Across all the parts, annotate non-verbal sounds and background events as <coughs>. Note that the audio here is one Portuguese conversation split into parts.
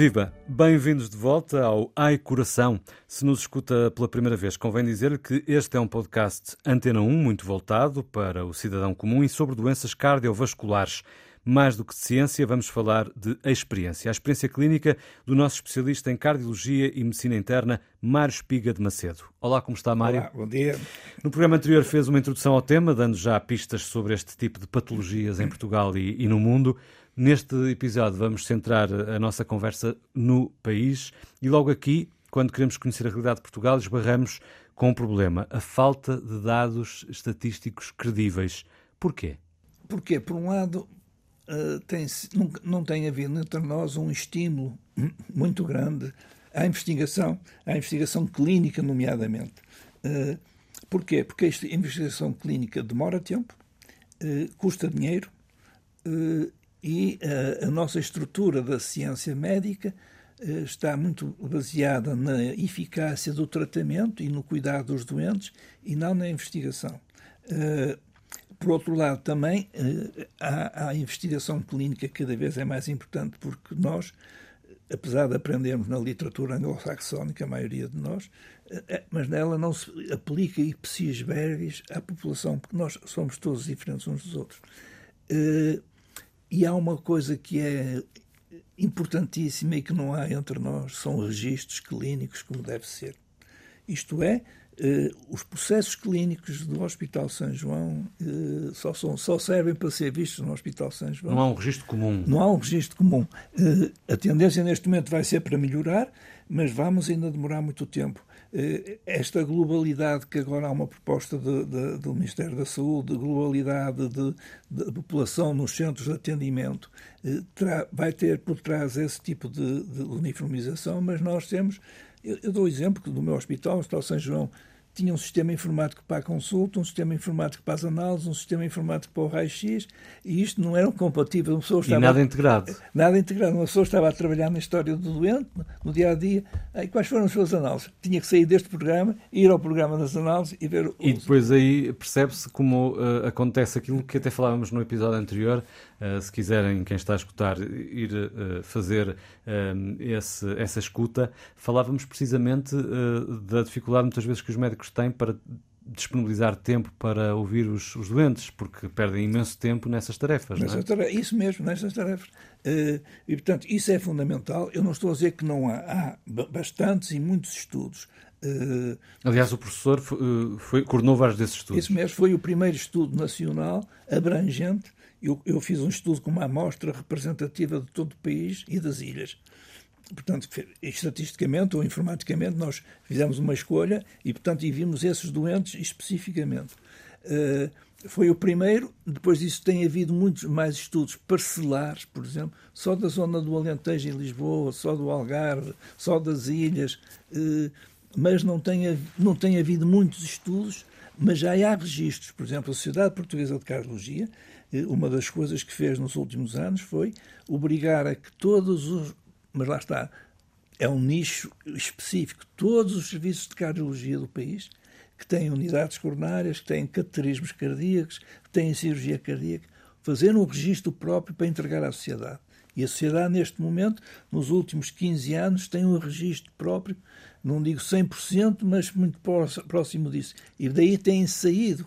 Viva! Bem-vindos de volta ao Ai Coração. Se nos escuta pela primeira vez, convém dizer que este é um podcast Antena 1, muito voltado para o cidadão comum e sobre doenças cardiovasculares. Mais do que de ciência, vamos falar de experiência. A experiência clínica do nosso especialista em cardiologia e medicina interna, Mário Espiga de Macedo. Olá, como está, Mário? Olá, bom dia. No programa anterior fez uma introdução ao tema, dando já pistas sobre este tipo de patologias em Portugal e, e no mundo. Neste episódio vamos centrar a nossa conversa no país e logo aqui, quando queremos conhecer a realidade de Portugal, esbarramos com um problema, a falta de dados estatísticos credíveis. Porquê? Porquê? Por um lado, uh, tem não, não tem havido entre nós um estímulo <clears throat> muito grande à investigação, à investigação clínica, nomeadamente. Uh, porquê? Porque esta investigação clínica demora tempo, uh, custa dinheiro e a, a nossa estrutura da ciência médica está muito baseada na eficácia do tratamento e no cuidado dos doentes e não na investigação. Por outro lado, também há, a investigação clínica cada vez é mais importante, porque nós, apesar de aprendermos na literatura anglo-saxónica, a maioria de nós, mas nela não se aplica ipsis verbis à população, porque nós somos todos diferentes uns dos outros. E há uma coisa que é importantíssima e que não há entre nós, são registros clínicos, como deve ser. Isto é, Uh, os processos clínicos do Hospital São João uh, só, são, só servem para ser vistos no Hospital São João. Não há um registro comum. Não há um registro comum. Uh, a tendência neste momento vai ser para melhorar, mas vamos ainda demorar muito tempo. Esta globalidade que agora há uma proposta de, de, do Ministério da Saúde, de globalidade da população nos centros de atendimento, vai ter por trás esse tipo de, de uniformização, mas nós temos eu, eu dou exemplo do meu hospital, o Hospital São João, tinha um sistema informático para a consulta, um sistema informático para as análises, um sistema informático para o raio-x, e isto não era compatível. Uma pessoa estava, e nada integrado. Nada integrado. Uma pessoa estava a trabalhar na história do doente, no dia a dia. E quais foram as suas análises? Tinha que sair deste programa, ir ao programa das análises e ver. E depois aí percebe-se como uh, acontece aquilo que até falávamos no episódio anterior. Uh, se quiserem, quem está a escutar, ir uh, fazer esse, essa escuta, falávamos precisamente da dificuldade muitas vezes que os médicos têm para disponibilizar tempo para ouvir os, os, doentes, porque perdem imenso tempo nessas tarefas. Nessa é? tarefa, isso mesmo, nessas tarefas. Uh, e, portanto, isso é fundamental. Eu não estou a dizer que não há. Há bastantes e muitos estudos. Uh, Aliás, o professor foi, eh, foi, coordenou vários desses estudos. Isso mesmo, foi o primeiro estudo nacional abrangente. Eu, eu fiz um estudo com uma amostra representativa de todo o país e das ilhas portanto, estatisticamente ou informaticamente, nós fizemos uma escolha e, portanto, e vimos esses doentes especificamente. Uh, foi o primeiro, depois disso tem havido muitos mais estudos parcelares, por exemplo, só da zona do Alentejo em Lisboa, só do Algarve, só das ilhas, uh, mas não tem, não tem havido muitos estudos, mas já há registros. Por exemplo, a Sociedade Portuguesa de Cardiologia, uh, uma das coisas que fez nos últimos anos foi obrigar a que todos os mas lá está, é um nicho específico. Todos os serviços de cardiologia do país, que têm unidades coronárias, que têm cateterismos cardíacos, que têm cirurgia cardíaca, fazer um registro próprio para entregar à sociedade. E a sociedade, neste momento, nos últimos 15 anos, tem um registro próprio, não digo 100%, mas muito próximo disso. E daí têm saído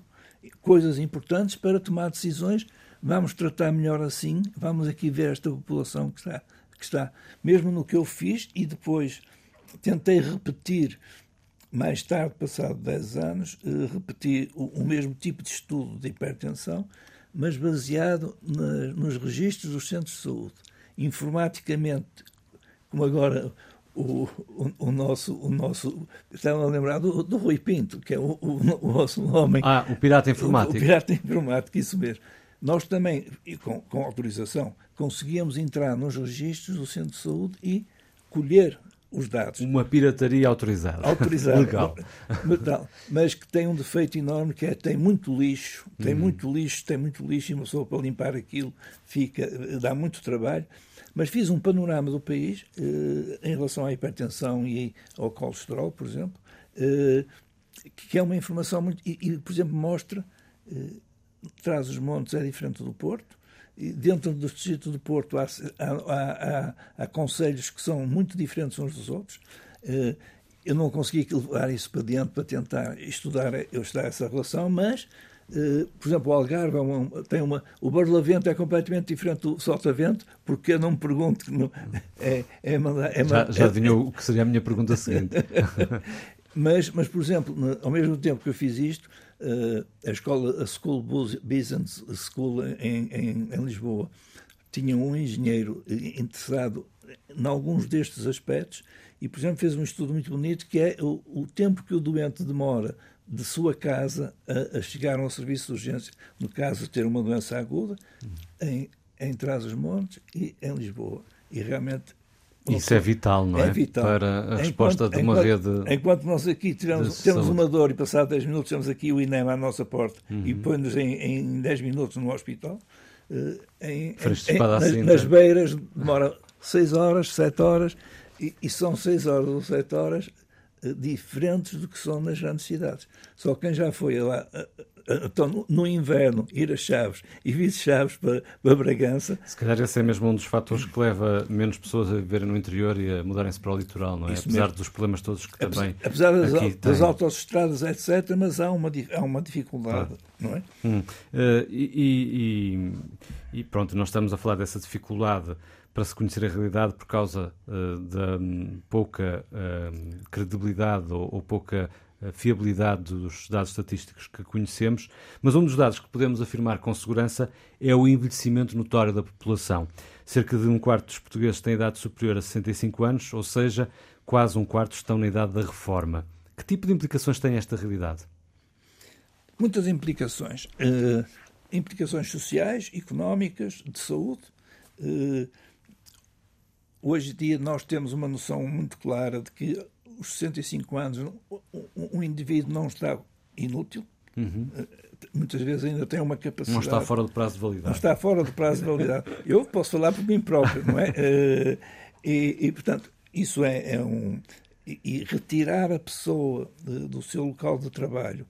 coisas importantes para tomar decisões. Vamos tratar melhor assim, vamos aqui ver esta população que está que está mesmo no que eu fiz e depois tentei repetir mais tarde, passado 10 anos, eh, repeti o, mesmo tipo de estudo de hipertensão, mas baseado na, nos registros dos centros de saúde. Informaticamente, como agora o, o, o, nosso, o nosso. Estava a lembrar do, do Rui Pinto, que é o, o, o nosso homem. Ah, o pirata informático. O, o pirata informático, isso mesmo. Nós também, com, com autorização, conseguíamos entrar nos registros do centro de saúde e colher os dados. Uma pirataria autorizada. Autorizada. <laughs> Legal. Mas que tem um defeito enorme que é tem muito lixo, tem hum. muito lixo, tem muito lixo e uma pessoa para limpar aquilo fica, dá muito trabalho. Mas fiz um panorama do país eh, em relação à hipertensão e ao colesterol, por exemplo, eh, que é uma informação muito. E, e por exemplo, mostra. Eh, Traz os Montes é diferente do Porto, dentro do Distrito do Porto há, há, há, há, conselhos que são muito diferentes uns dos outros. Eh, eu não consegui levar isso para diante para tentar estudar, eu estudar essa relação, mas Uh, por exemplo, o Algarve é uma, tem uma. O Barlavento é completamente diferente do Sotavento, porque eu não me pergunto. Não, é, é, é, já já adivinhou o que seria a minha pergunta seguinte. <laughs> mas, mas, por exemplo, ao mesmo tempo que eu fiz isto, uh, a escola, a School Business School em, em, em Lisboa, tinha um engenheiro interessado em alguns destes aspectos e, por exemplo, fez um estudo muito bonito que é o, o tempo que o doente demora de sua casa a, a, chegar ao serviço de urgência, no caso de ter uma doença aguda, em, em Trás-os-Montes e em Lisboa. E realmente. Isso é vital, não é? é vital. Para a resposta enquanto, de uma enquanto, rede. Enquanto nós aqui tivemos, temos uma dor e passado 10 minutos temos aqui o INEM à nossa porta uhum. e põe-nos em, em 10 minutos no hospital, uh, em, em, nas, assim, nas beiras demora 6 horas, 7 horas, e, e são 6 horas ou 7 horas diferentes do que são nas grandes cidades. Só quem já foi lá então, no inverno, ir a Chaves e vir de Chaves para, para Bragança. Se calhar esse é mesmo um dos fatores que leva menos pessoas a viverem no interior e a mudarem-se para o litoral, não é? Isso Apesar mesmo. dos problemas todos que também. Apesar das, das autoestradas, etc., mas há uma, há uma dificuldade, claro. não é? Hum. Uh, e, e, e pronto, nós estamos a falar dessa dificuldade para se conhecer a realidade por causa uh, da um, pouca uh, credibilidade ou, ou pouca fiabilidade dos dados estatísticos que conhecemos, mas um dos dados que podemos afirmar com segurança é o envelhecimento notório da população. Cerca de um quarto dos portugueses tem idade superior a 65 anos, ou seja, quase um quarto estão na idade da reforma. Que tipo de implicações tem esta realidade? Muitas implicações. implicações sociais, económicas, de saúde. Hoje em dia nós temos uma noção muito clara de que os 65 anos um indivíduo não está inútil. Uhum. Muitas vezes ainda tem uma capacidade. Não está fora do prazo de validade. Não está fora do prazo de validade. Eu posso falar por mim próprio, não é? Eh, e, e portanto, isso é, é um. E, retirar a pessoa do seu local de trabalho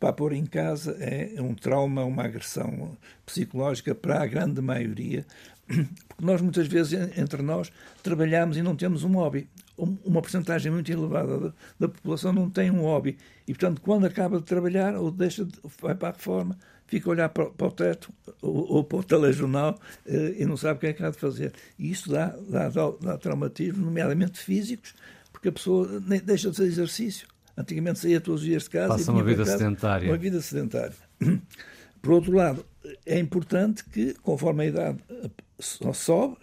para pôr em casa é um trauma, uma agressão psicológica para a grande maioria porque nós muitas vezes entre nós trabalhamos e não temos um hobby. Uma porcentagem muito elevada da, da, população não tem um hobby e, portanto, quando acaba de trabalhar ou deixa de, vai para a reforma, fica a olhar para, para o teto ou, ou, para o telejornal eh, e não sabe o que é que há de fazer. E isso dá, dá, dá traumatismos, nomeadamente físicos, porque a pessoa nem, deixa de fazer exercício. Antigamente saía todos os dias de casa. Passa uma vida casa, sedentária. Uma vida sedentária. <clears throat> Por outro lado, é importante que, conforme a idade sobe,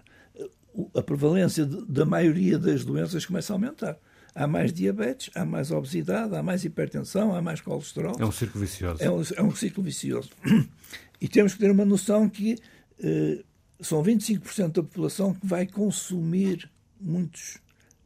a prevalência da maioria das doenças começa a aumentar. Há mais diabetes, há mais obesidade, há mais hipertensão, há mais colesterol. É um ciclo vicioso. É um, é um ciclo vicioso. E temos que ter uma noção que eh, são 25% da população que vai consumir muitos,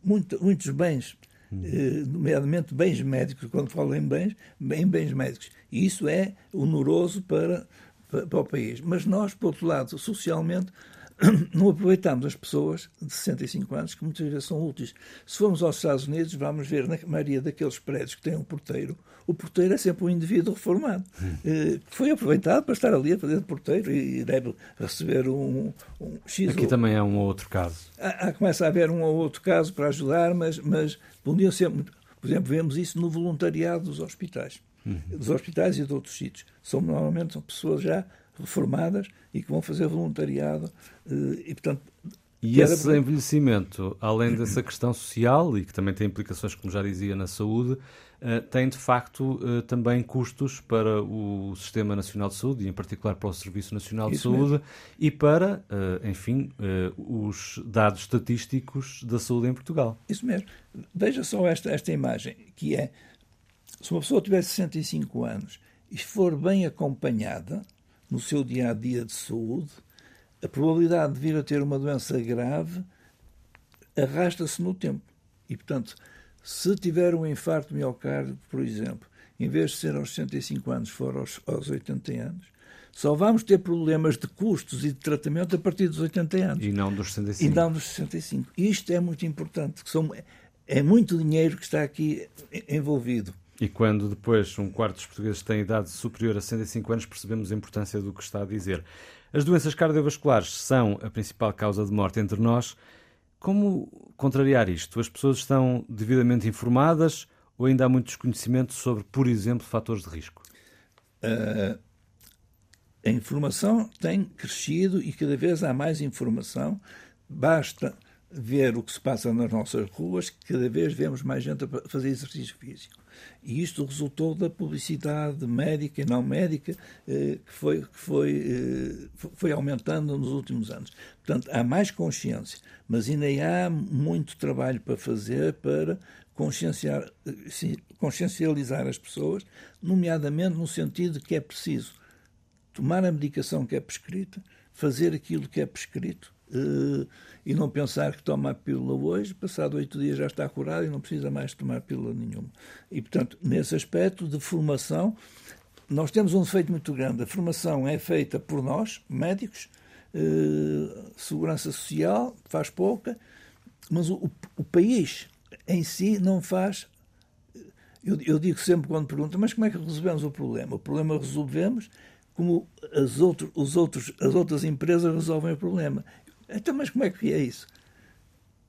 muito, muitos bens, hum. eh, nomeadamente bens médicos. Quando falo em bens, em bens médicos. E isso é onoroso para, para, para o país. Mas nós, por outro lado, socialmente, <coughs> não aproveitamos as pessoas de 65 anos, que muitas vezes são úteis. Se formos aos Estados Unidos, vamos ver na maioria daqueles prédios que têm um porteiro, o porteiro é sempre um indivíduo reformado, hum. Eh, que foi aproveitado para estar ali a fazer de porteiro e deve receber um, um X. Aqui ou... também é um ou outro caso. Há, há, começa a haver um ou outro caso para ajudar, mas, mas podiam ser, por exemplo, vemos isso no voluntariado dos hospitais uhum. dos hospitais e de outros sítios. São normalmente pessoas já reformadas e que vão fazer voluntariado eh, e, portanto, e esse envelhecimento, além dessa questão social e que também tem implicações, como já dizia, na saúde, eh, tem de facto eh, também custos para o Sistema Nacional de Saúde e, em particular, para o Serviço Nacional de Isso Saúde mesmo. e para, enfim, os dados estatísticos da saúde em Portugal. Isso mesmo. Veja só esta, esta imagem, que é se uma pessoa tiver 65 anos e for bem acompanhada no seu dia a dia de saúde, a probabilidade de vir a ter uma doença grave arrasta-se no tempo. E, portanto, se tiver um infarto de miocárdio, por exemplo, em vez de ser aos 65 anos, for aos, aos 80 anos, só vamos ter problemas de custos e de tratamento a partir dos 80 anos. E não dos 65. E não dos 65. Isto é muito importante, que são, é muito dinheiro que está aqui envolvido. E quando depois um quarto dos portugueses tem idade superior a 65 anos, percebemos a importância do que está a dizer. As doenças cardiovasculares são a principal causa de morte entre nós. Como contrariar isto? As pessoas estão devidamente informadas ou ainda há muito desconhecimento sobre, por exemplo, fatores de risco? Uh, a informação tem crescido e cada vez há mais informação. Basta ver o que se passa nas nossas ruas, cada vez vemos mais gente a fazer exercício físico. E isto resultou da publicidade médica e não médica eh, que, foi, que foi, eh, foi aumentando nos últimos anos. Portanto, há mais consciência, mas ainda há muito trabalho para fazer para conscienciar, consciencializar as pessoas, nomeadamente no sentido que é preciso tomar a medicação que é prescrita, fazer aquilo que é prescrito e não pensar que toma a pílula hoje, passado oito dias já está curado e não precisa mais tomar pílula nenhuma. E, portanto, nesse aspecto de formação, nós temos um defeito muito grande. A formação é feita por nós, médicos, uh, segurança social, faz pouca, mas o, o país em si não faz. Eu, eu, digo sempre quando perguntam, mas como é que resolvemos o problema? O problema resolvemos como as, outro, os outros, as outras empresas resolvem o problema. Então, mas como é que é isso?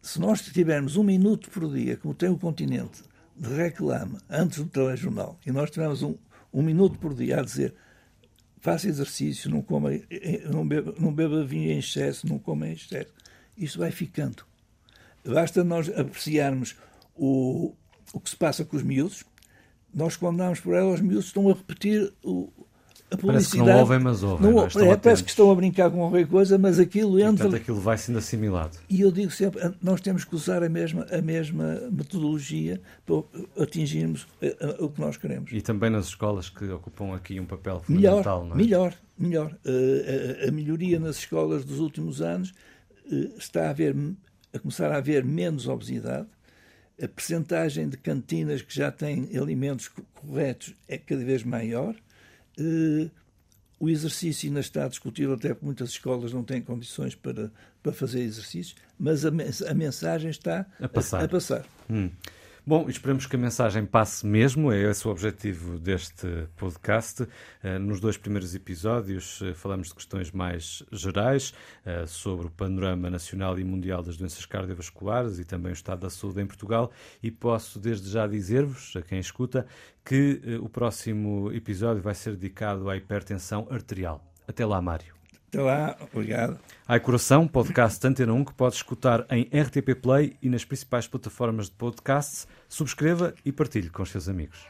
Se nós tivermos um minuto por dia, como tem o continente, de reclame antes do telejornal, e nós tivermos um, um minuto por dia a dizer faça exercício, não, coma, não, beba, não beba vinho em excesso, não coma em excesso, isso vai ficando. Basta nós apreciarmos o, o que se passa com os miúdos. Nós, quando andamos por ela, os miúdos estão a repetir o, a publicidade. Parece que não ouvem, mas ouvem. Não, não é, parece que estão a brincar com qualquer coisa, mas aquilo entra. E, portanto, aquilo vai sendo assimilado. E eu digo sempre: nós temos que usar a mesma, a mesma metodologia para atingirmos eh, eh, o que nós queremos. E também nas escolas que ocupam aqui um papel fundamental, melhor, não é? Melhor, melhor. Eh, a, a melhoria nas escolas dos últimos anos está a haver a começar a haver menos obesidade, a percentagem de cantinas que já têm alimentos corretos é cada vez maior. Uh, o exercício ainda está discutível, até porque muitas escolas não têm condições para, para fazer exercícios, mas a, a mensagem está a passar. A, a passar. Hum. Bom, esperemos que a mensagem passe mesmo, é esse o objetivo deste podcast. Eh, nos dois primeiros episódios eh, falamos de questões mais gerais eh, sobre o panorama nacional e mundial das doenças cardiovasculares e também o estado da saúde em Portugal e posso desde já dizer-vos, a quem escuta, que o próximo episódio vai ser dedicado à hipertensão arterial. Até lá, Mário. Até lá, obrigado. Ai Coração, podcast Antena 1 que pode escutar em RTP Play e nas principais plataformas de podcasts. Subscreva e partilhe com os seus amigos.